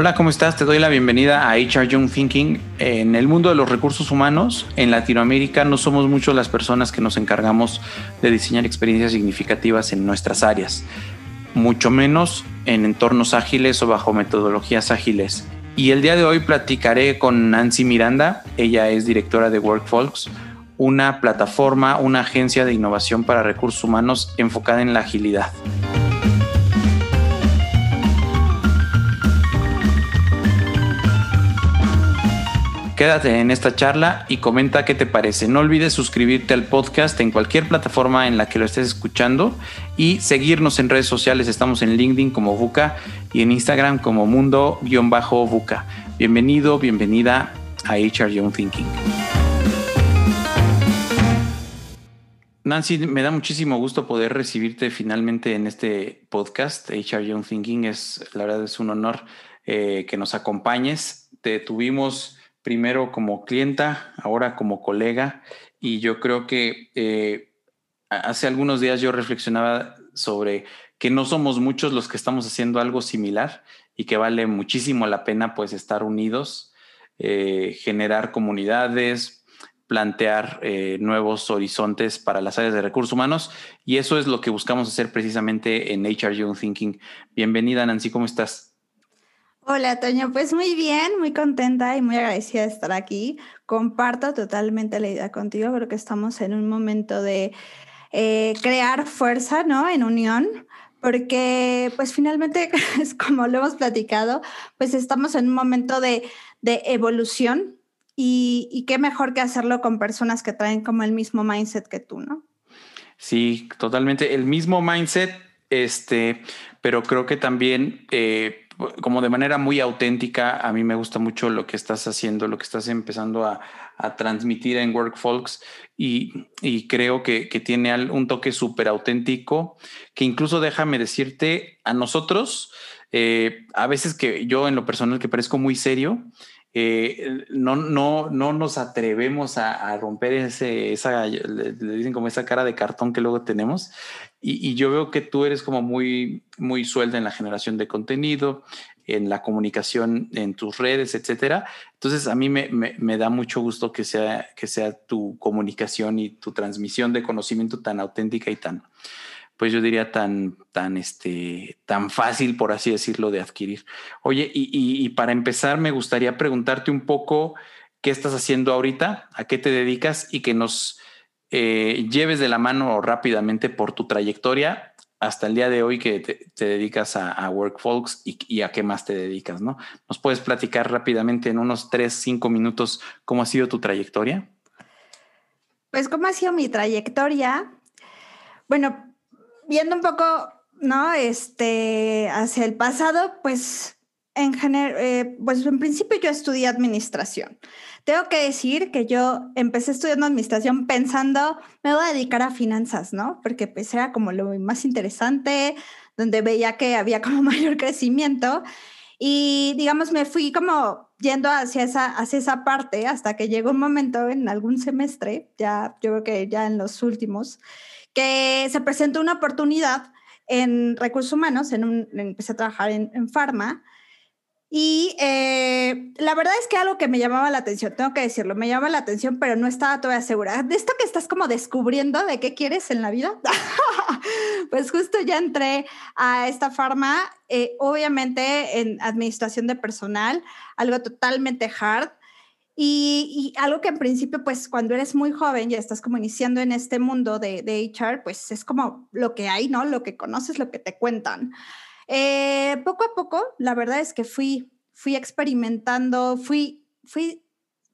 Hola, ¿cómo estás? Te doy la bienvenida a HR Young Thinking. En el mundo de los recursos humanos, en Latinoamérica, no somos muchos las personas que nos encargamos de diseñar experiencias significativas en nuestras áreas, mucho menos en entornos ágiles o bajo metodologías ágiles. Y el día de hoy platicaré con Nancy Miranda, ella es directora de WorkFolks, una plataforma, una agencia de innovación para recursos humanos enfocada en la agilidad. Quédate en esta charla y comenta qué te parece. No olvides suscribirte al podcast en cualquier plataforma en la que lo estés escuchando y seguirnos en redes sociales. Estamos en LinkedIn como Buca y en Instagram como Mundo-Buca. Bienvenido, bienvenida a HR Young Thinking. Nancy, me da muchísimo gusto poder recibirte finalmente en este podcast. HR Young Thinking es, la verdad, es un honor eh, que nos acompañes. Te tuvimos primero como clienta, ahora como colega, y yo creo que eh, hace algunos días yo reflexionaba sobre que no somos muchos los que estamos haciendo algo similar y que vale muchísimo la pena pues estar unidos, eh, generar comunidades, plantear eh, nuevos horizontes para las áreas de recursos humanos y eso es lo que buscamos hacer precisamente en HR Young Thinking. Bienvenida Nancy, ¿cómo estás? Hola, Toño. Pues muy bien, muy contenta y muy agradecida de estar aquí. Comparto totalmente la idea contigo. Creo que estamos en un momento de eh, crear fuerza, ¿no? En unión, porque pues finalmente, es como lo hemos platicado, pues estamos en un momento de, evolución y, y qué mejor que hacerlo con personas que traen como el mismo mindset que tú, ¿no? Sí, totalmente. El mismo mindset, este, pero creo que también... Eh, como de manera muy auténtica, a mí me gusta mucho lo que estás haciendo, lo que estás empezando a, transmitir en WorkFolks y, y creo que, tiene un toque súper auténtico, que incluso déjame decirte, a nosotros, eh, a veces que yo en lo personal que parezco muy serio, eh, no, no, no nos atrevemos a, romper ese, esa, le, dicen como esa cara de cartón que luego tenemos. Y, yo veo que tú eres como muy, muy suelta en la generación de contenido, en la comunicación en tus redes, etcétera. Entonces a mí me, me, da mucho gusto que sea, que sea tu comunicación y tu transmisión de conocimiento tan auténtica y tan, pues yo diría tan, tan, este, tan fácil, por así decirlo, de adquirir. Oye, y, para empezar, me gustaría preguntarte un poco qué estás haciendo ahorita, a qué te dedicas y que nos eh, lleves de la mano rápidamente por tu trayectoria hasta el día de hoy que te, dedicas a, a WorkFolks y, a qué más te dedicas, ¿no? ¿Nos puedes platicar rápidamente en unos tres, cinco minutos cómo ha sido tu trayectoria? Pues cómo ha sido mi trayectoria. Bueno, viendo un poco, ¿no? Este, hacia el pasado, pues en general, eh, pues en principio yo estudié administración. Tengo que decir que yo empecé estudiando administración pensando, me voy a dedicar a finanzas, ¿no? Porque pues era como lo más interesante, donde veía que había como mayor crecimiento. Y digamos, me fui como yendo hacia esa, hacia esa parte hasta que llegó un momento en algún semestre, ya yo creo que ya en los últimos, que se presentó una oportunidad en recursos humanos, en un, empecé a trabajar en, en Pharma, y eh, la verdad es que algo que me llamaba la atención, tengo que decirlo, me llamaba la atención, pero no estaba todavía segura. De esto que estás como descubriendo de qué quieres en la vida, pues justo ya entré a esta farma, eh, obviamente en administración de personal, algo totalmente hard, y, algo que en principio, pues cuando eres muy joven y estás como iniciando en este mundo de, de HR, pues es como lo que hay, ¿no? Lo que conoces, lo que te cuentan. Eh, poco a poco, la verdad es que fui, fui experimentando, fui, fui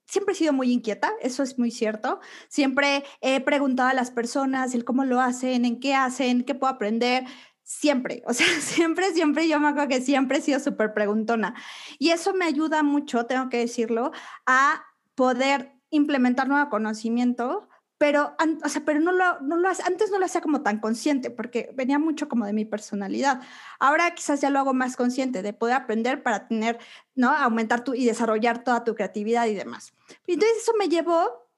siempre he sido muy inquieta, eso es muy cierto. Siempre he preguntado a las personas el cómo lo hacen, en qué hacen, qué puedo aprender. Siempre, o sea, siempre, siempre, yo me acuerdo que siempre he sido súper preguntona. Y eso me ayuda mucho, tengo que decirlo, a poder implementar nuevo conocimiento, pero, o sea, pero no lo, no lo, antes no lo hacía como tan consciente, porque venía mucho como de mi personalidad. Ahora quizás ya lo hago más consciente, de poder aprender para tener, ¿no? Aumentar tu y desarrollar toda tu creatividad y demás. Entonces eso me llevó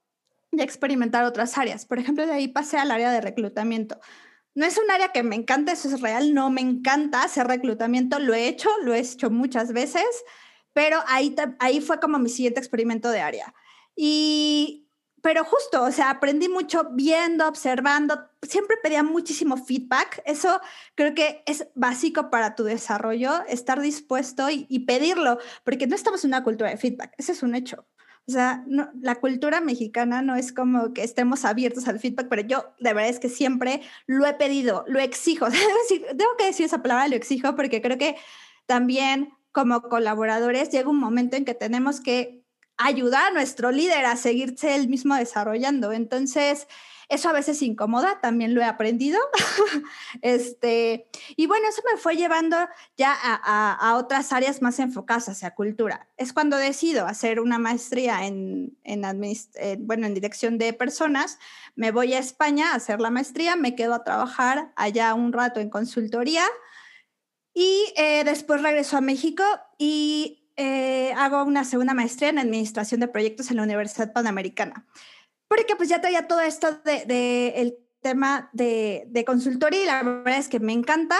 a experimentar otras áreas. Por ejemplo, de ahí pasé al área de reclutamiento no es un área que me encanta, eso es real, no me encanta hacer reclutamiento, lo he hecho, lo he hecho muchas veces, pero ahí, ahí fue como mi siguiente experimento de área. Y pero justo, o sea, aprendí mucho viendo, observando, siempre pedía muchísimo feedback. Eso creo que es básico para tu desarrollo, estar dispuesto y, pedirlo, porque no estamos en una cultura de feedback, ese es un hecho. O sea, la cultura mexicana no es como que estemos abiertos al feedback, pero yo de verdad es que siempre lo he pedido, lo exijo. Tengo que decir esa palabra, lo exijo, porque creo que también como colaboradores llega un momento en que tenemos que ayudar a nuestro líder a seguirse él mismo desarrollando. Entonces, eso a veces incomoda, también lo he aprendido. este, y bueno, eso me fue llevando ya a, otras áreas más enfocadas hacia cultura. Es cuando decido hacer una maestría en, en, bueno, en dirección de personas. Me voy a España a hacer la maestría, me quedo a trabajar allá un rato en consultoría y eh, después regreso a México y eh, hago una segunda maestría en administración de proyectos en la Universidad Panamericana. Porque pues ya traía todo esto del de, el tema de, de, consultoría y la verdad es que me encanta.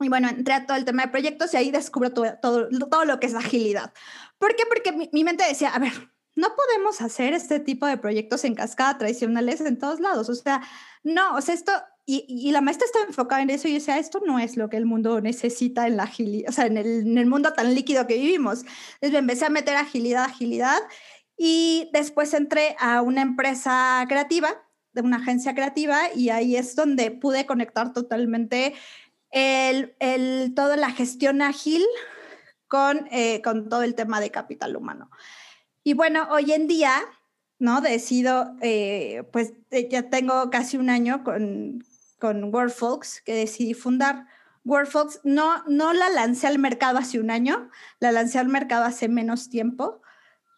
Y bueno, entré a todo el tema de proyectos y ahí descubro todo, todo, todo lo que es agilidad. ¿Por qué? Porque mi, mi mente decía, a ver, no podemos hacer este tipo de proyectos en cascada tradicionales en todos lados. O sea, no, o sea, esto y, la maestra estaba enfocada en eso y decía, esto no es lo que el mundo necesita en la agilidad, o sea, en el, mundo tan líquido que vivimos. Entonces me empecé a meter agilidad, agilidad y después entré a una empresa creativa, de una agencia creativa y ahí es donde pude conectar totalmente el, el toda la gestión ágil con, eh, con todo el tema de capital humano. Y bueno, hoy en día, ¿no? Decido, eh, pues eh, ya tengo casi un año con, con WordFolks que decidí fundar. WordFolks no, no la lancé al mercado hace un año, la lancé al mercado hace menos tiempo,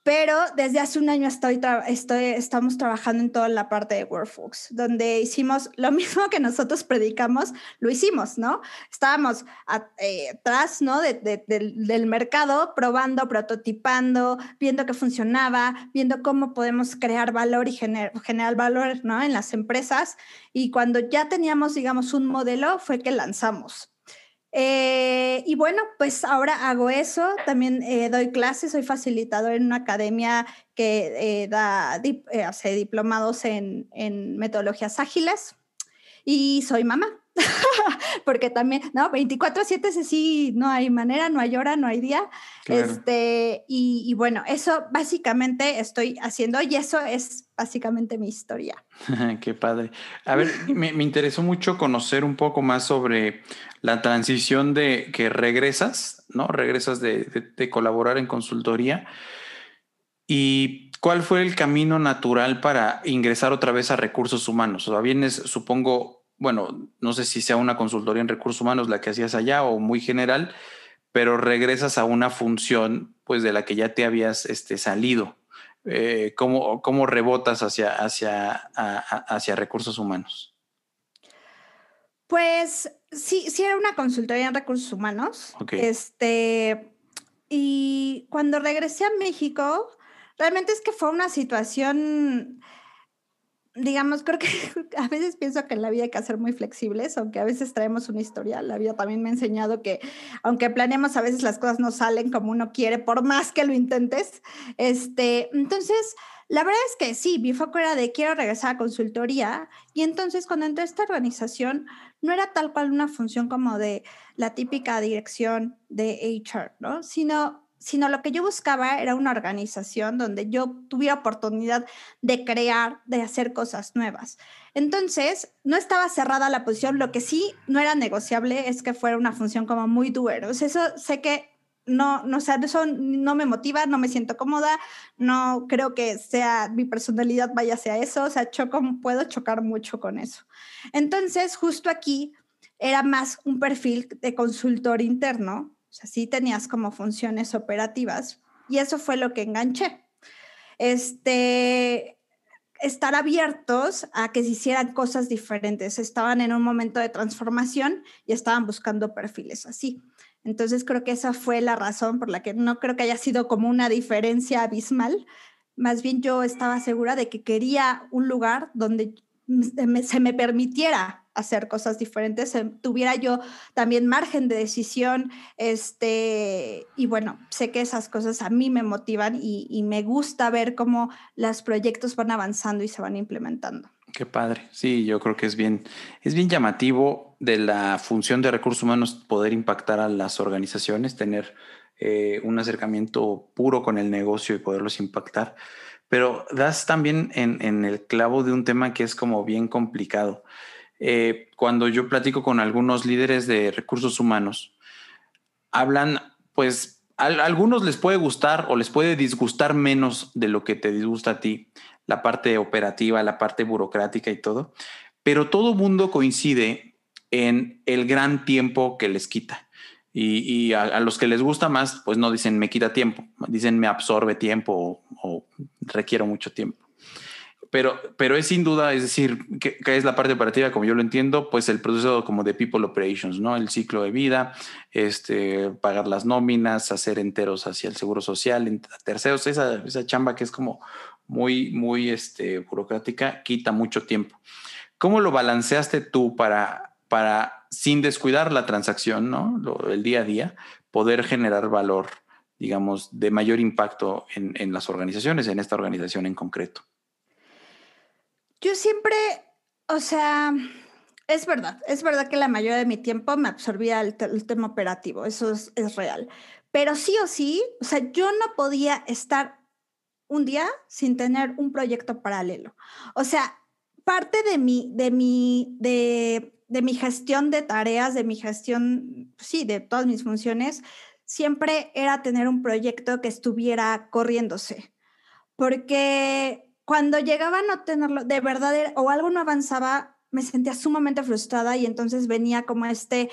pero desde hace un año estoy, estoy estamos trabajando en toda la parte de Workfox, donde hicimos lo mismo que nosotros predicamos, lo hicimos, ¿no? Estábamos eh, atrás, ¿no? del mercado, probando, prototipando, viendo qué funcionaba, viendo cómo podemos crear valor y generar valor, ¿no? En las empresas. Y cuando ya teníamos, digamos, un modelo, fue que lanzamos. Eh, y bueno, pues ahora hago eso, también eh, doy clases, soy facilitador en una academia que eh, da, hace diplomados en, en metodologías ágiles y soy mamá. porque también, no, 24/7 es sí, no hay manera, no hay hora, no hay día. Este, y, y, bueno, eso básicamente estoy haciendo y eso es básicamente mi historia. Qué padre. A ver, me, me, interesó mucho conocer un poco más sobre la transición de que regresas, ¿no? Regresas de, de, de colaborar en consultoría. ¿Y cuál fue el camino natural para ingresar otra vez a recursos humanos? O sea, vienes, supongo, bueno, no sé si sea una consultoría en recursos humanos la que hacías allá o muy general, pero regresas a una función pues de la que ya te habías este, salido. Eh, ¿cómo, ¿cómo, rebotas hacia, hacia, hacia recursos humanos? Pues sí, sí era una consultoría en recursos humanos. Este, y cuando regresé a México, realmente es que fue una situación digamos, creo que a veces pienso que en la vida hay que ser muy flexibles, aunque a veces traemos una historia. La vida también me ha enseñado que aunque planeemos, a veces las cosas no salen como uno quiere, por más que lo intentes. Este, entonces, la verdad es que sí, mi foco era de quiero regresar a consultoría. Y entonces cuando entré a esta organización, no era tal cual una función como de la típica dirección de HR, ¿no? Sino sino lo que yo buscaba era una organización donde yo tuviera oportunidad de crear, de hacer cosas nuevas. Entonces, no estaba cerrada la posición, lo que sí no era negociable es que fuera una función como muy doer. O sea, eso sé que no, no, o eso no me motiva, no me siento cómoda, no creo que sea mi personalidad vaya hacia eso, o sea, choco, puedo chocar mucho con eso. Entonces, justo aquí era más un perfil de consultor interno o sea, sí tenías como funciones operativas y eso fue lo que enganché. Este, estar abiertos a que se hicieran cosas diferentes. Estaban en un momento de transformación y estaban buscando perfiles así. Entonces creo que esa fue la razón por la que no creo que haya sido como una diferencia abismal. Más bien yo estaba segura de que quería un lugar donde se me permitiera hacer cosas diferentes, em, tuviera yo también margen de decisión, este, y bueno, sé que esas cosas a mí me motivan y, me gusta ver cómo los proyectos van avanzando y se van implementando. Qué padre. Sí, yo creo que es bien, es bien llamativo de la función de recursos humanos poder impactar a las organizaciones, tener eh, un acercamiento puro con el negocio y poderlos impactar. Pero das también en, el clavo de un tema que es como bien complicado. Eh, cuando yo platico con algunos líderes de recursos humanos, hablan, pues, a, algunos les puede gustar o les puede disgustar menos de lo que te disgusta a ti la parte operativa, la parte burocrática y todo, pero todo mundo coincide en el gran tiempo que les quita. Y, a, los que les gusta más, pues no dicen me quita tiempo, dicen me absorbe tiempo o, requiero mucho tiempo. Pero, pero es sin duda, es decir, que, es la parte operativa, como yo lo entiendo, pues el proceso como de people operations, ¿no? El ciclo de vida, este, pagar las nóminas, hacer enteros hacia el seguro social, terceros, esa, esa chamba que es como muy, muy este, burocrática, quita mucho tiempo. ¿Cómo lo balanceaste tú para, para sin descuidar la transacción, ¿no? el día a día, poder generar valor, digamos, de mayor impacto en, en las organizaciones, en esta organización en concreto? Yo siempre, o sea, es verdad, es verdad que la mayoría de mi tiempo me absorbía el, tema operativo, eso es, es, real. Pero sí o sí, o sea, yo no podía estar un día sin tener un proyecto paralelo. O sea, parte de mi, de mi, de, mi gestión de tareas, de mi gestión, sí, de todas mis funciones, siempre era tener un proyecto que estuviera corriéndose. Porque cuando llegaba a no tenerlo, de verdad, o algo no avanzaba, me sentía sumamente frustrada y entonces venía como este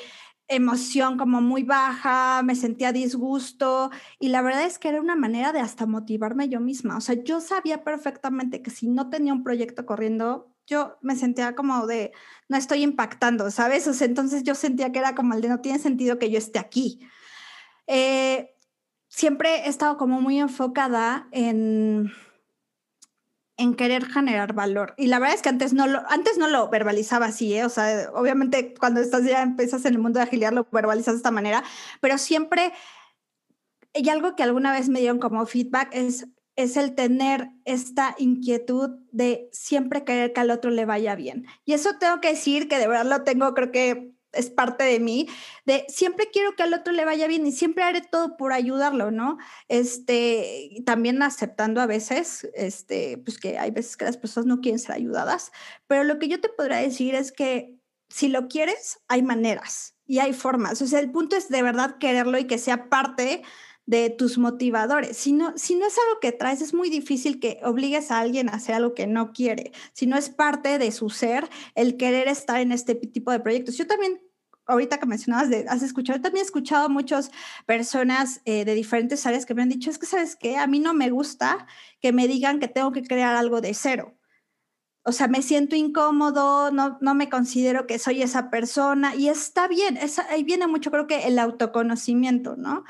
emoción como muy baja, me sentía disgusto y la verdad es que era una manera de hasta motivarme yo misma. O sea, yo sabía perfectamente que si no tenía un proyecto corriendo, yo me sentía como de, no estoy impactando, ¿sabes? O sea, entonces yo sentía que era como el de, no tiene sentido que yo esté aquí. Eh, siempre he estado como muy enfocada en en querer generar valor. Y la verdad es que antes no lo, antes no lo verbalizaba así, ¿eh? o sea, obviamente cuando estás ya empiezas en el mundo de agilidad lo verbalizas de esta manera, pero siempre, y algo que alguna vez me dieron como feedback es, es el tener esta inquietud de siempre querer que al otro le vaya bien. Y eso tengo que decir que de verdad lo tengo, creo que es parte de mí, de siempre quiero que al otro le vaya bien y siempre haré todo por ayudarlo, ¿no? Este, también aceptando a veces, este, pues que hay veces que las personas no quieren ser ayudadas, pero lo que yo te podría decir es que si lo quieres, hay maneras y hay formas. O sea, el punto es de verdad quererlo y que sea parte de tus motivadores. Si no, si no es algo que traes, es muy difícil que obligues a alguien a hacer algo que no quiere. Si no es parte de su ser, el querer estar en este tipo de proyectos. Yo también ahorita que mencionabas de, has escuchado, también he escuchado a muchas personas eh, de diferentes áreas que me han dicho, es que, ¿sabes qué? A mí no me gusta que me digan que tengo que crear algo de cero. O sea, me siento incómodo, no, no me considero que soy esa persona y está bien, ahí viene mucho creo que el autoconocimiento, ¿no?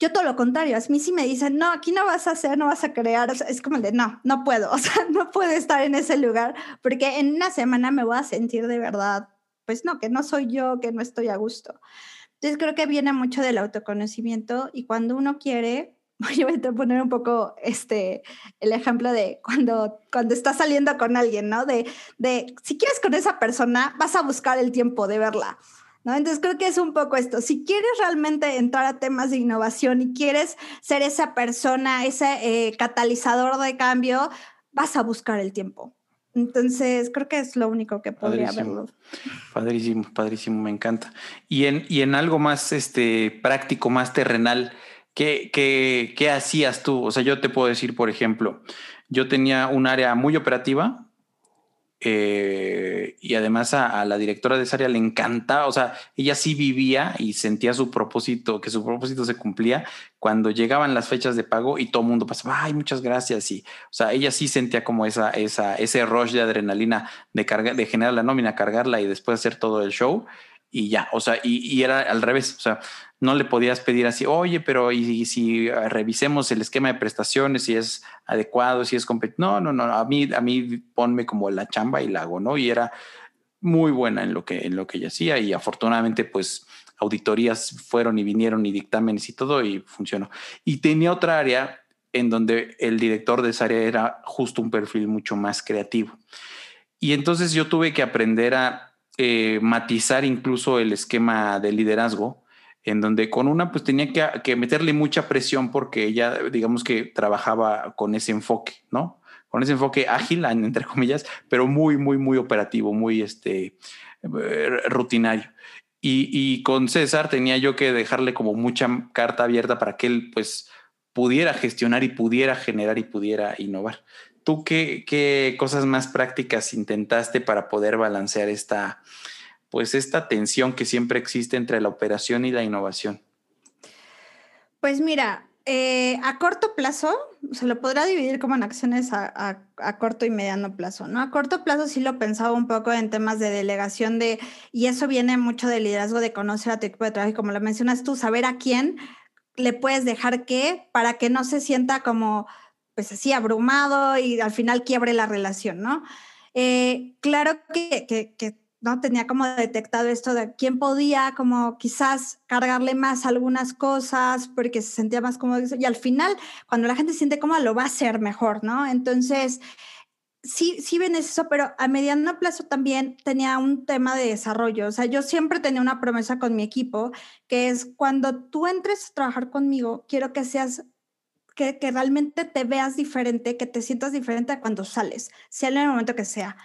Yo todo lo contrario, a mí sí me dicen, no, aquí no vas a hacer, no vas a crear, es como de, no, no puedo, o no puedo estar en ese lugar porque en una semana me voy a sentir de verdad, pues no, que no soy yo, que no estoy a gusto. Entonces creo que viene mucho del autoconocimiento y cuando uno quiere, voy a poner un poco este, el ejemplo de cuando, cuando estás saliendo con alguien, ¿no? De, de si quieres con esa persona, vas a buscar el tiempo de verla. ¿No? Entonces creo que es un poco esto. Si quieres realmente entrar a temas de innovación y quieres ser esa persona, ese eh, catalizador de cambio, vas a buscar el tiempo. Entonces, creo que es lo único que podría haberlo. Padrísimo, padrísimo, me encanta. Y en, y en algo más este, práctico, más terrenal, ¿qué, qué, qué hacías tú? O sea, yo te puedo decir, por ejemplo, yo tenía un área muy operativa, eh, y además a, la directora de esa área le encantaba, o sea, ella sí vivía y sentía su propósito, que su propósito se cumplía cuando llegaban las fechas de pago y todo el mundo pasaba, ay, muchas gracias. Y, o sea, ella sí sentía como esa, esa, ese rush de adrenalina de, cargar, de generar la nómina, cargarla y después hacer todo el show y ya, o sea, y, era al revés, o sea, no le podías pedir así, oye, pero y, si revisemos el esquema de prestaciones, si es adecuado, si es competitivo. No, no, no, a mí, a mí ponme como la chamba y la hago, ¿no? Y era, muy buena en lo que, en lo que ella hacía y afortunadamente pues auditorías fueron y vinieron y dictámenes y todo y funcionó. Y tenía otra área en donde el director de esa área era justo un perfil mucho más creativo. Y entonces yo tuve que aprender a eh, matizar incluso el esquema de liderazgo, en donde con una pues tenía que, que, meterle mucha presión porque ella digamos que trabajaba con ese enfoque, ¿no? Con ese enfoque ágil, entre comillas, pero muy, muy, muy operativo, muy este, eh, rutinario. Y, con César tenía yo que dejarle como mucha carta abierta para que él pues pudiera gestionar y pudiera generar y pudiera innovar. ¿Tú qué, qué cosas más prácticas intentaste para poder balancear esta, pues esta tensión que siempre existe entre la operación y la innovación? Pues mira, eh, a corto plazo, se lo podrá dividir como en acciones a, corto y mediano plazo, ¿no? A corto plazo sí lo pensaba un poco en temas de delegación de, y eso viene mucho del liderazgo de conocer a tu equipo de trabajo y como lo mencionas tú, saber a quién le puedes dejar qué para que no se sienta como, pues así, abrumado y al final quiebre la relación, ¿no? Eh, claro que, ¿no? Tenía como detectado esto de quién podía como quizás cargarle más algunas cosas porque se sentía más cómodo. Y al final, cuando la gente siente cómoda, lo va a hacer mejor, ¿no? Entonces, sí, sí ven eso, pero a mediano plazo también tenía un tema de desarrollo. O sea, yo siempre tenía una promesa con mi equipo, que es cuando tú entres a trabajar conmigo, quiero que seas que, que, realmente te veas diferente, que te sientas diferente cuando sales, sea en el momento que sea.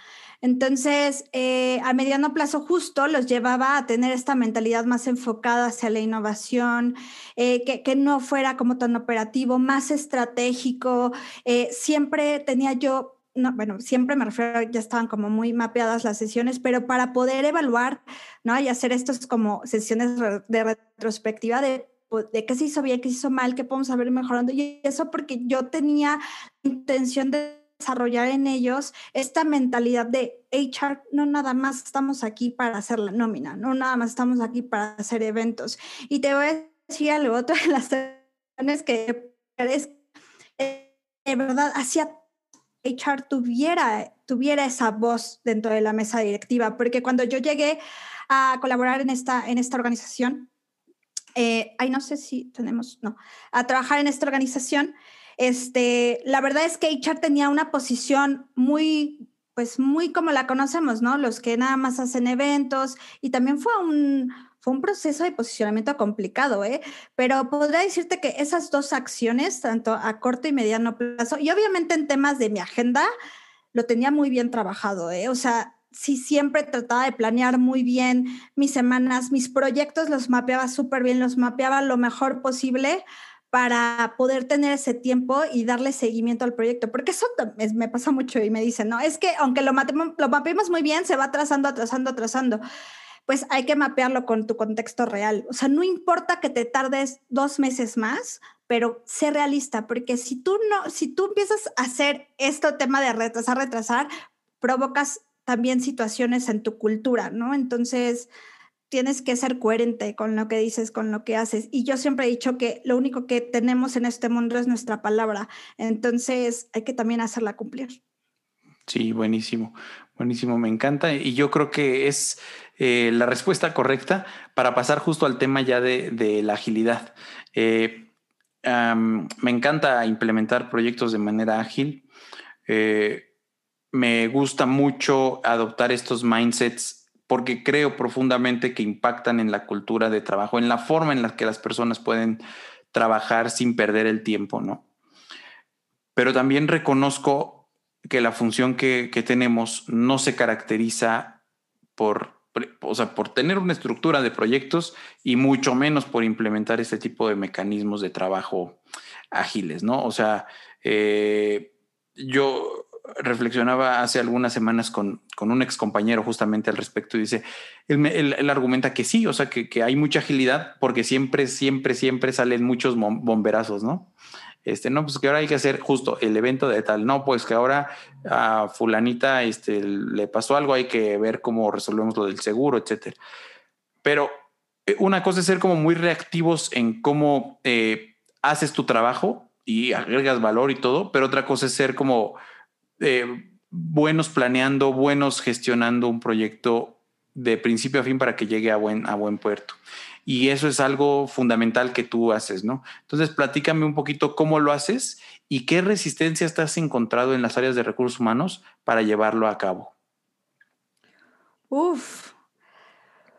Entonces, eh, a mediano plazo justo los llevaba a tener esta mentalidad más enfocada hacia la innovación, eh, que, no fuera como tan operativo, más estratégico. Eh, siempre tenía yo no, bueno, siempre me refiero, ya estaban como muy mapeadas las sesiones, pero para poder evaluar, ¿no? Y hacer estas como sesiones de retrospectiva de, de qué se hizo bien, qué se hizo mal, qué podemos haber mejorando. Y eso porque yo tenía intención de desarrollar en ellos esta mentalidad de HR, no nada más estamos aquí para hacer la nómina, no nada más estamos aquí para hacer eventos. Y te voy a decir algo, otra de las razones que es de verdad hacía HR tuviera, tuviera esa voz dentro de la mesa directiva, porque cuando yo llegué a colaborar en esta, en esta organización, eh, ay, no sé si tenemos, no, a trabajar en esta organización, este, la verdad es que HR tenía una posición muy, pues muy como la conocemos, ¿no? Los que nada más hacen eventos y también fue un, fue un proceso de posicionamiento complicado, ¿eh? Pero podría decirte que esas dos acciones, tanto a corto y mediano plazo, y obviamente en temas de mi agenda, lo tenía muy bien trabajado, ¿eh? O sea, sí siempre trataba de planear muy bien mis semanas, mis proyectos los mapeaba súper bien, los mapeaba lo mejor posible para poder tener ese tiempo y darle seguimiento al proyecto, porque eso me pasa mucho y me dicen, no, es que aunque lo, lo mapeemos muy bien, se va atrasando, atrasando, atrasando. Pues hay que mapearlo con tu contexto real. O sea, no importa que te tardes dos meses más, pero sé realista, porque si tú no, si tú empiezas a hacer este tema de retrasar, retrasar, provocas también situaciones en tu cultura, ¿no? Entonces, tienes que ser coherente con lo que dices, con lo que haces. Y yo siempre he dicho que lo único que tenemos en este mundo es nuestra palabra. Entonces hay que también hacerla cumplir. Sí, buenísimo, buenísimo, me encanta. Y yo creo que es eh, la respuesta correcta para pasar justo al tema ya de, la agilidad. Eh, me encanta implementar proyectos de manera ágil. Eh, me gusta mucho adoptar estos mindsets porque creo profundamente que impactan en la cultura de trabajo, en la forma en la que las personas pueden trabajar sin perder el tiempo, ¿no? Pero también reconozco que la función que, tenemos no se caracteriza por, o sea, por tener una estructura de proyectos y mucho menos por implementar este tipo de mecanismos de trabajo ágiles, ¿no? O sea, eh, yo reflexionaba hace algunas semanas con, con un ex compañero justamente al respecto y dice, él, argumenta que sí, o sea, que, que, hay mucha agilidad porque siempre, siempre, siempre salen muchos bomberazos, ¿no? Este, no, pues que ahora hay que hacer justo el evento de tal, no, pues que ahora a fulanita este, le pasó algo, hay que ver cómo resolvemos lo del seguro, etcétera. Pero eh, una cosa es ser como muy reactivos en cómo eh, haces tu trabajo y agregas valor y todo, pero otra cosa es ser como eh, buenos planeando, buenos gestionando un proyecto de principio a fin para que llegue a buen, a buen puerto. Y eso es algo fundamental que tú haces, ¿no? Entonces, platícame un poquito cómo lo haces y qué resistencia estás encontrado en las áreas de recursos humanos para llevarlo a cabo. Uf.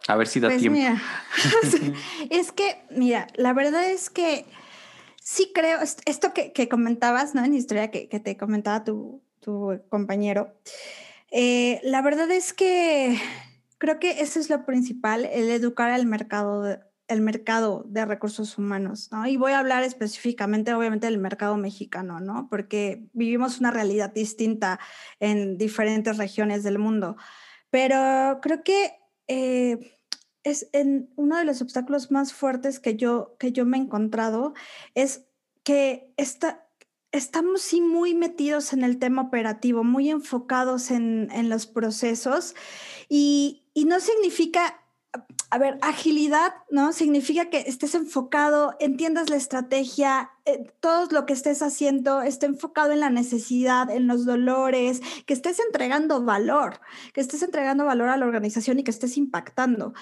A ver si da pues tiempo. es que, mira, la verdad es que sí creo, esto que, comentabas, ¿no? En historia que, te comentaba tu, compañero, eh, la verdad es que creo que eso es lo principal, el educar al mercado, el mercado de recursos humanos, ¿no? Y voy a hablar específicamente, obviamente, del mercado mexicano, ¿no? Porque vivimos una realidad distinta en diferentes regiones del mundo. Pero creo que eh, es en uno de los obstáculos más fuertes que yo, que yo me he encontrado es que esta, estamos sí muy metidos en el tema operativo, muy enfocados en, en los procesos y, y, no significa, a ver, agilidad, ¿no? Significa que estés enfocado, entiendas la estrategia, eh, todo lo que estés haciendo esté enfocado en la necesidad, en los dolores, que estés entregando valor, que estés entregando valor a la organización y que estés impactando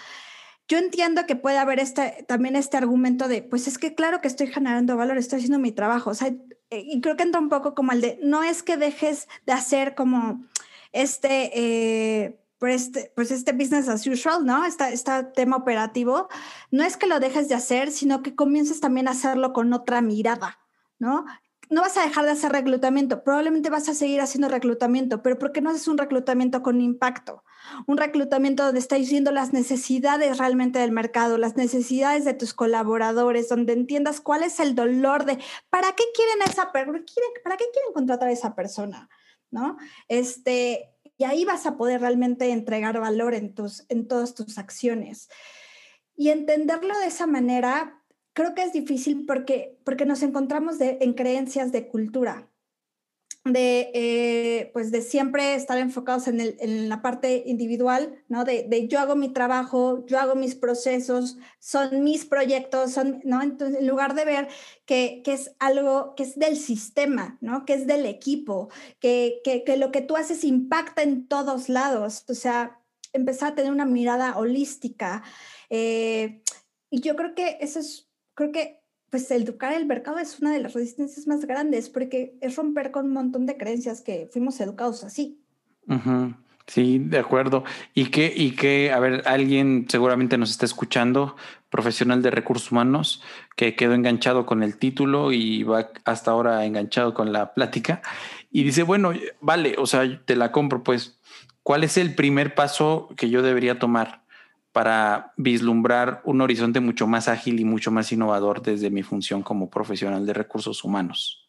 yo entiendo que puede haber este, también este argumento de, pues es que claro que estoy generando valor, estoy haciendo mi trabajo. O sea, y creo que entra un poco como el de, no es que dejes de hacer como este, eh, pues, este, pues este business as usual, ¿no? Este, este tema operativo, no es que lo dejes de hacer, sino que comiences también a hacerlo con otra mirada, ¿no? No vas a dejar de hacer reclutamiento, probablemente vas a seguir haciendo reclutamiento, pero ¿por qué no haces un reclutamiento con impacto? Un reclutamiento donde estás diciendo las necesidades realmente del mercado, las necesidades de tus colaboradores, donde entiendas cuál es el dolor de para qué quieren esa persona, para qué quieren contratar a esa persona, ¿no? Este, y ahí vas a poder realmente entregar valor en, tus, en todas tus acciones. Y entenderlo de esa manera creo que es difícil porque, porque nos encontramos en creencias de cultura, de, eh, pues de siempre estar enfocados en, el, en, la parte individual, ¿no? De, de, yo hago mi trabajo, yo hago mis procesos, son mis proyectos, son, ¿no? Entonces, en lugar de ver que, que es algo que es del sistema, ¿no? Que es del equipo, que, que, que lo que tú haces impacta en todos lados, o sea, empezar a tener una mirada holística. Eh, y yo creo que eso es creo que pues educar el mercado es una de las resistencias más grandes porque es romper con un montón de creencias que fuimos educados así. Sí, de acuerdo. Y que, y que, a ver, alguien seguramente nos está escuchando, profesional de recursos humanos, que quedó enganchado con el título y va hasta ahora enganchado con la plática y dice, bueno, vale, o sea, te la compro, pues, ¿cuál es el primer paso que yo debería tomar? Para vislumbrar un horizonte mucho más ágil y mucho más innovador desde mi función como profesional de recursos humanos?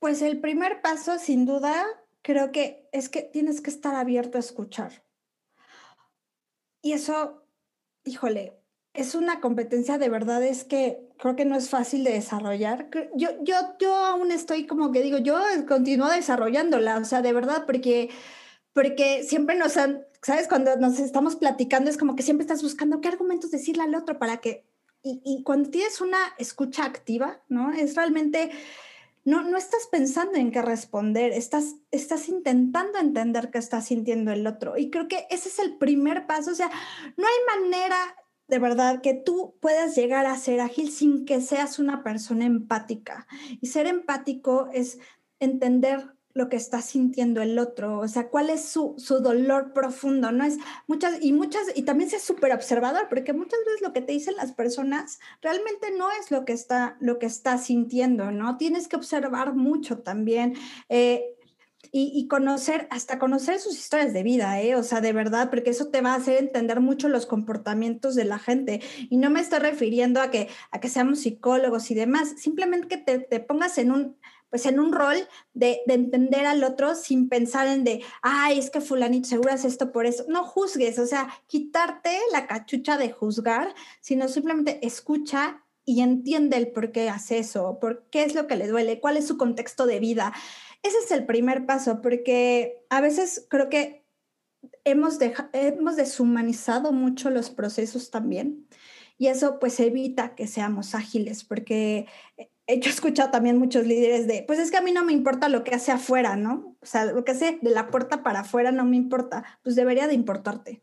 Pues el primer paso, sin duda, creo que es que tienes que estar abierto a escuchar. Y eso, híjole, es una competencia de verdad, es que creo que no es fácil de desarrollar. Yo, yo, yo aún estoy como que digo, yo continúo desarrollándola, o sea, de verdad, porque, porque siempre nos han, ¿sabes? Cuando nos estamos platicando es como que siempre estás buscando qué argumentos decirle al otro para que... Y, cuando tienes una escucha activa, ¿no? Es realmente... No, no estás pensando en qué responder, estás, estás intentando entender qué está sintiendo el otro. Y creo que ese es el primer paso. O sea, no hay manera de verdad que tú puedas llegar a ser ágil sin que seas una persona empática. Y ser empático es entender lo que está sintiendo el otro, o sea, cuál es su, su dolor profundo, ¿no? Es muchas, y muchas, y también ser súper observador, porque muchas veces lo que te dicen las personas realmente no es lo que está, lo que está sintiendo, ¿no? Tienes que observar mucho también. Eh, y, y, conocer, hasta conocer sus historias de vida, ¿eh? O sea, de verdad, porque eso te va a hacer entender mucho los comportamientos de la gente. Y no me estoy refiriendo a que, a que seamos psicólogos y demás, simplemente que te, te pongas en un, pues en un rol de, entender al otro sin pensar en de, ay, es que fulanito seguro es esto por eso. No juzgues, o sea, quitarte la cachucha de juzgar, sino simplemente escucha y entiende el por qué hace eso, por qué es lo que le duele, cuál es su contexto de vida. Ese es el primer paso, porque a veces creo que hemos, hemos deshumanizado mucho los procesos también y eso pues evita que seamos ágiles, porque he escuchado también muchos líderes de, pues es que a mí no me importa lo que hace afuera, ¿no? O sea, lo que hace de la puerta para afuera no me importa. Pues debería de importarte.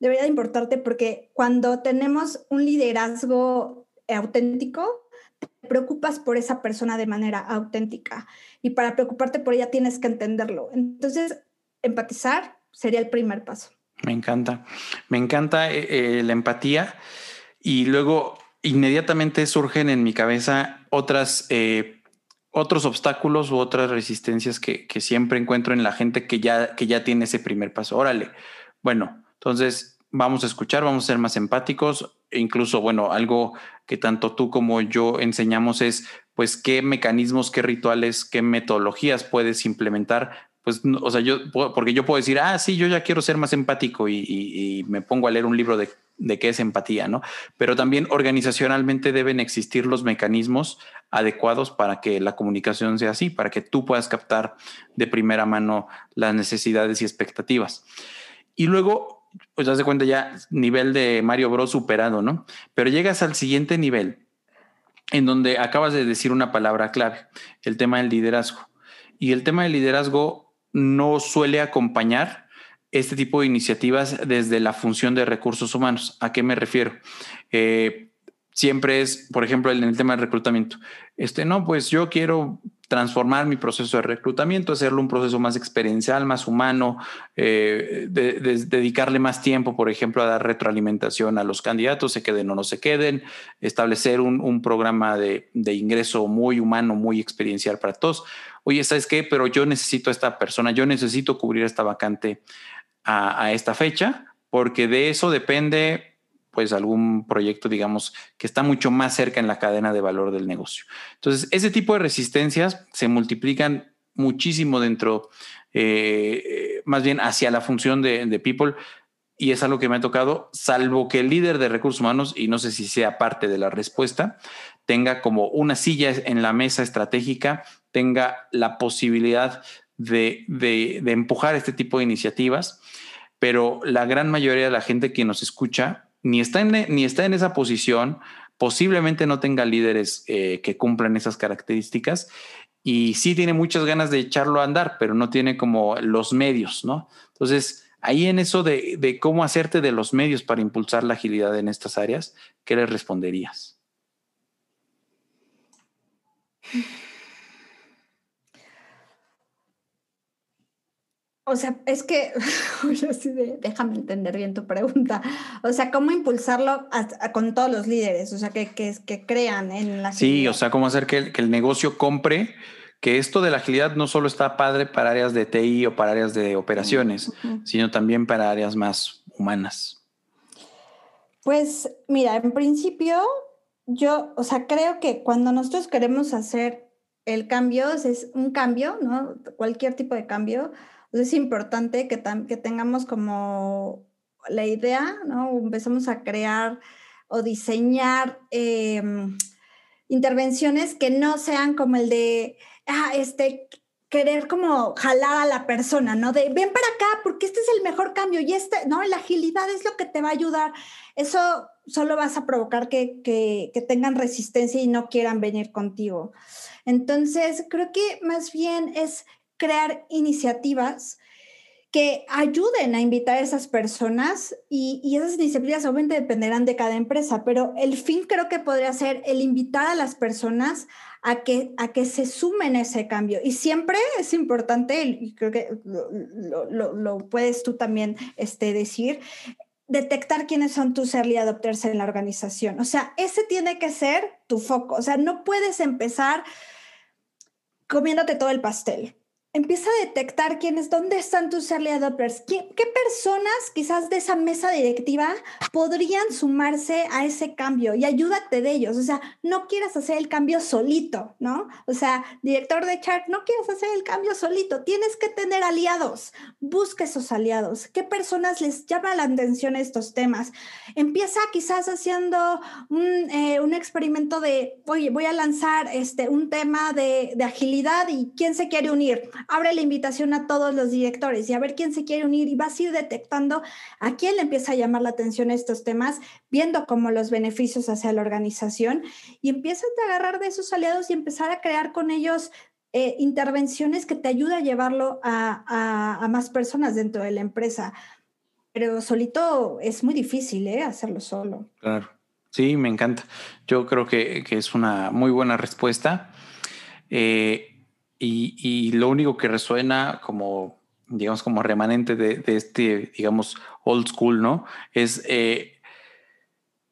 Debería de importarte porque cuando tenemos un liderazgo auténtico, te preocupas por esa persona de manera auténtica. Y para preocuparte por ella tienes que entenderlo. Entonces, empatizar sería el primer paso. Me encanta. Me encanta eh, eh, la empatía. Y luego inmediatamente surgen en mi cabeza otras, eh, otros obstáculos u otras resistencias que, siempre encuentro en la gente que ya, que ya tiene ese primer paso. Órale, bueno, entonces vamos a escuchar, vamos a ser más empáticos. E incluso, bueno, algo que tanto tú como yo enseñamos es, pues, qué mecanismos, qué rituales, qué metodologías puedes implementar pues, o sea, yo, porque yo puedo decir, ah, sí, yo ya quiero ser más empático y me pongo a leer un libro de de qué es empatía, ¿no? Pero también organizacionalmente deben existir los mecanismos adecuados para que la comunicación sea así, para que tú puedas captar de primera mano las necesidades y expectativas. Y luego, pues das de cuenta ya, nivel de Mario Bros superado, ¿no? Pero llegas al siguiente nivel, en donde acabas de decir una palabra clave, el tema del liderazgo. Y el tema del liderazgo no suele acompañar este tipo de iniciativas desde la función de recursos humanos. ¿A qué me refiero? Eh, siempre es, por ejemplo, en el tema del reclutamiento. Este, no, pues yo quiero transformar mi proceso de reclutamiento, hacerlo un proceso más experiencial, más humano, eh, dedicarle más tiempo, por ejemplo, a dar retroalimentación a los candidatos, se queden o no se queden, establecer un, programa de, de, ingreso muy humano, muy experiencial para todos. Oye, ¿sabes qué? Pero yo necesito a esta persona, yo necesito cubrir esta vacante a, esta fecha, porque de eso depende pues algún proyecto, digamos, que está mucho más cerca en la cadena de valor del negocio. Entonces, ese tipo de resistencias se multiplican muchísimo dentro, eh, más bien hacia la función de, de, people, y es algo que me ha tocado, salvo que el líder de recursos humanos, y no sé si sea parte de la respuesta, tenga como una silla en la mesa estratégica, tenga la posibilidad de, de, empujar este tipo de iniciativas pero la gran mayoría de la gente que nos escucha ni está en, ni está en esa posición, posiblemente no tenga líderes eh, que cumplan esas características y sí tiene muchas ganas de echarlo a andar, pero no tiene como los medios, ¿no? Entonces, ahí en eso de, de cómo hacerte de los medios para impulsar la agilidad en estas áreas, ¿qué le responderías? O sea, es que, déjame entender bien tu pregunta. O sea, ¿cómo impulsarlo con todos los líderes? O sea, que, que, que crean en la Sí, o sea, cómo hacer que, que, el negocio compre, que esto de la agilidad no solo está padre para áreas de TI o para áreas de operaciones, sino también para áreas más humanas. Pues mira, en principio, yo, o sea, creo que cuando nosotros queremos hacer el cambio, es un cambio, ¿no? Cualquier tipo de cambio es importante que, que tengamos como la idea, ¿no? Empezamos a crear o diseñar em, intervenciones que no sean como el de, ah, este, querer como jalar a la persona, ¿no? De ven para acá porque este es el mejor cambio y este, ¿no? La agilidad es lo que te va a ayudar. Eso solo vas a provocar que, que tengan resistencia y no quieran venir contigo. Entonces, creo que más bien es crear iniciativas que ayuden a invitar a esas personas y, esas iniciativas obviamente dependerán de cada empresa, pero el fin creo que podría ser el invitar a las personas a que, a que se sumen a ese cambio. Y siempre es importante, y creo que lo, puedes tú también este, decir, detectar quiénes son tus early adopters en la organización. O sea, ese tiene que ser tu foco. O sea, no puedes empezar comiéndote todo el pastel empieza a detectar quiénes, dónde están tus early adopters, ¿Qué, personas quizás de esa mesa directiva podrían sumarse a ese cambio y ayúdate de ellos. O sea, no quieras hacer el cambio solito, ¿no? O sea, director de chart, no quieras hacer el cambio solito, tienes que tener aliados. Busca esos aliados. ¿Qué personas les llama la atención estos temas? Empieza quizás haciendo un, eh, un experimento de, oye, voy a lanzar este, un tema de agilidad y quién se quiere unir abre la invitación a todos los directores y a ver quién se quiere unir y vas a ir detectando a quién le empieza a llamar la atención estos temas, viendo como los beneficios hacia la organización y empiezas a agarrar de esos aliados y empezar a crear con ellos eh, intervenciones que te ayudan a llevarlo a, más personas dentro de la empresa. Pero solito es muy difícil, ¿eh? Hacerlo solo. Claro. Sí, me encanta. Yo creo que, que es una muy buena respuesta. Eh, y, lo único que resuena como, digamos, como remanente de, de este, digamos, old school, ¿no? Es, eh,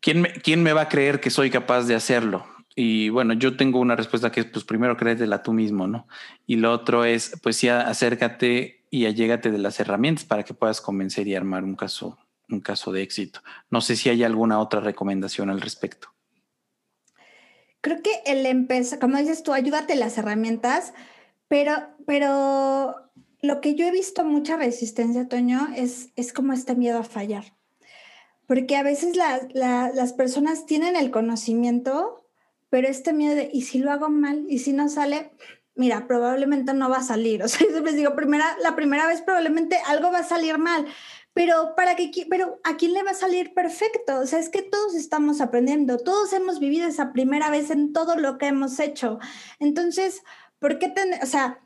¿quién, me, ¿quién me va a creer que soy capaz de hacerlo? Y bueno, yo tengo una respuesta que es, pues primero créetela tú mismo, ¿no? Y lo otro es, pues sí, acércate y allégate de las herramientas para que puedas convencer y armar un caso un caso de éxito. No sé si hay alguna otra recomendación al respecto. Creo que el empezar, como dices tú, ayúdate las herramientas, pero, pero lo que yo he visto mucha resistencia, Toño, es, es como este miedo a fallar. Porque a veces las personas tienen el conocimiento, pero este miedo de, ¿y si lo hago mal? ¿Y si no sale? Mira, probablemente no va a salir. O sea, yo siempre digo, primera, la primera vez probablemente algo va a salir mal, pero para que pero a quién le va a salir perfecto o sea es que todos estamos aprendiendo todos hemos vivido esa primera vez en todo lo que hemos hecho entonces por qué tener o sea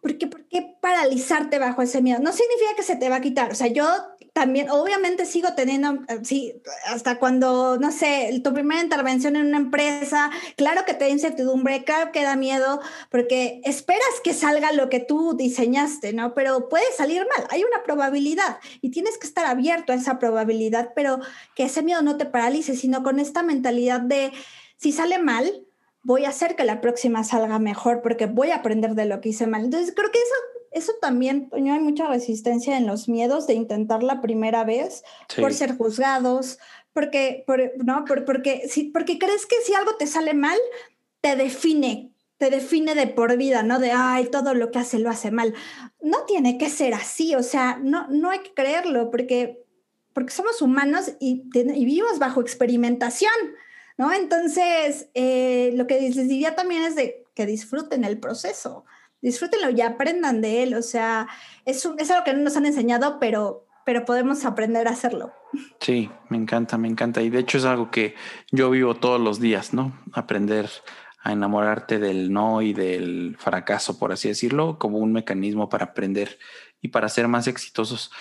¿por qué, ¿por qué paralizarte bajo ese miedo? No significa que se te va a quitar. O sea, yo también, obviamente sigo teniendo, eh, sí, hasta cuando, no sé, tu primera intervención en una empresa, claro que te da incertidumbre, claro que da miedo, porque esperas que salga lo que tú diseñaste, ¿no? Pero puede salir mal, hay una probabilidad y tienes que estar abierto a esa probabilidad, pero que ese miedo no te paralice, sino con esta mentalidad de, si sale mal, voy a hacer que la próxima salga mejor porque voy a aprender de lo que hice mal. Entonces, creo que eso, eso también, hay mucha resistencia en los miedos de intentar la primera vez por ser juzgados, porque, ¿no? porque, si, porque crees que si algo te sale mal, te define, te define de por vida, ¿no? De, ay, todo lo que hace lo hace mal. No tiene que ser así, o sea, no, no hay que creerlo porque, porque somos humanos y, y vivimos bajo experimentación. ¿No? Entonces, eh, lo que les diría también es de que disfruten el proceso, disfrútenlo y aprendan de él, o sea, es, es algo que no nos han enseñado, pero, pero podemos aprender a hacerlo. Sí, me encanta, me encanta. Y de hecho es algo que yo vivo todos los días, ¿no? Aprender a enamorarte del no y del fracaso, por así decirlo, como un mecanismo para aprender y para ser más exitosos.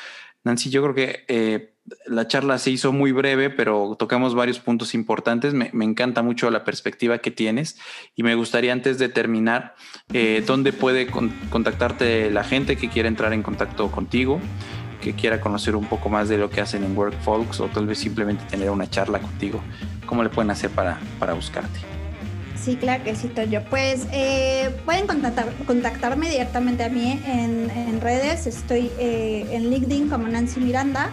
Nancy, yo creo que eh, la charla se hizo muy breve, pero tocamos varios puntos importantes. Me, encanta mucho la perspectiva que tienes y me gustaría antes de terminar, eh, ¿dónde puede contactarte la gente que quiera entrar en contacto contigo? que quiera conocer un poco más de lo que hacen en Workfolks o tal vez simplemente tener una charla contigo, ¿cómo le pueden hacer para, para buscarte? Sí, claro que sí, Toyo. Pues eh, pueden contactar, contactarme directamente a mí en, redes. Estoy eh, en LinkedIn como Nancy Miranda.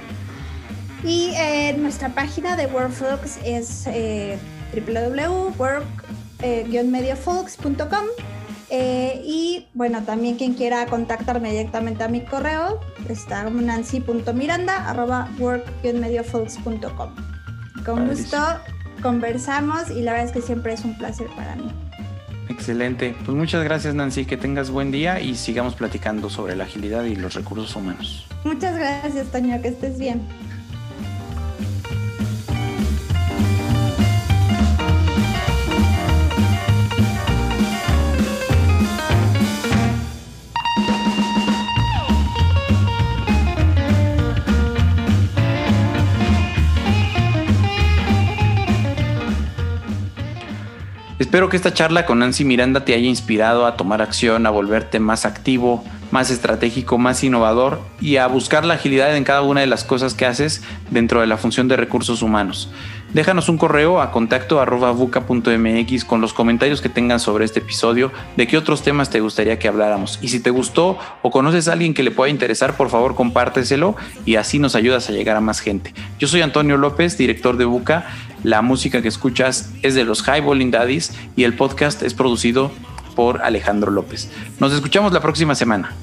Y eh, nuestra página de WorkFolks es www.work-mediofolks.com. y bueno, también quien quiera contactarme directamente a mi correo está como nancy.miranda work-mediofolks.com. Con gusto conversamos y la verdad es que siempre es un placer para mí. Excelente. Pues muchas gracias Nancy, que tengas buen día y sigamos platicando sobre la agilidad y los recursos humanos. Muchas gracias Toño, que estés bien. Espero que esta charla con Nancy Miranda te haya inspirado a tomar acción, a volverte más activo, más estratégico, más innovador y a buscar la agilidad en cada una de las cosas que haces dentro de la función de recursos humanos. Déjanos un correo a contacto con los comentarios que tengan sobre este episodio, de qué otros temas te gustaría que habláramos. Y si te gustó o conoces a alguien que le pueda interesar, por favor compárteselo y así nos ayudas a llegar a más gente. Yo soy Antonio López, director de Buca. La música que escuchas es de los High Bowling Daddies y el podcast es producido por Alejandro López. Nos escuchamos la próxima semana.